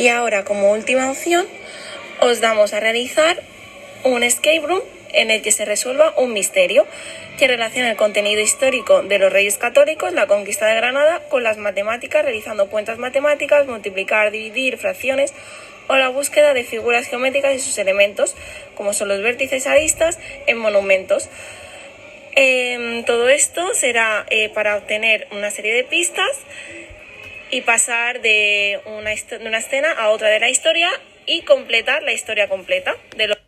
Y ahora, como última opción, os damos a realizar un escape room en el que se resuelva un misterio que relaciona el contenido histórico de los reyes católicos, la conquista de Granada, con las matemáticas, realizando cuentas matemáticas, multiplicar, dividir, fracciones o la búsqueda de figuras geométricas y sus elementos, como son los vértices aristas, en monumentos. Em, todo esto será eh, para obtener una serie de pistas y pasar de una, de una escena a otra de la historia y completar la historia completa de los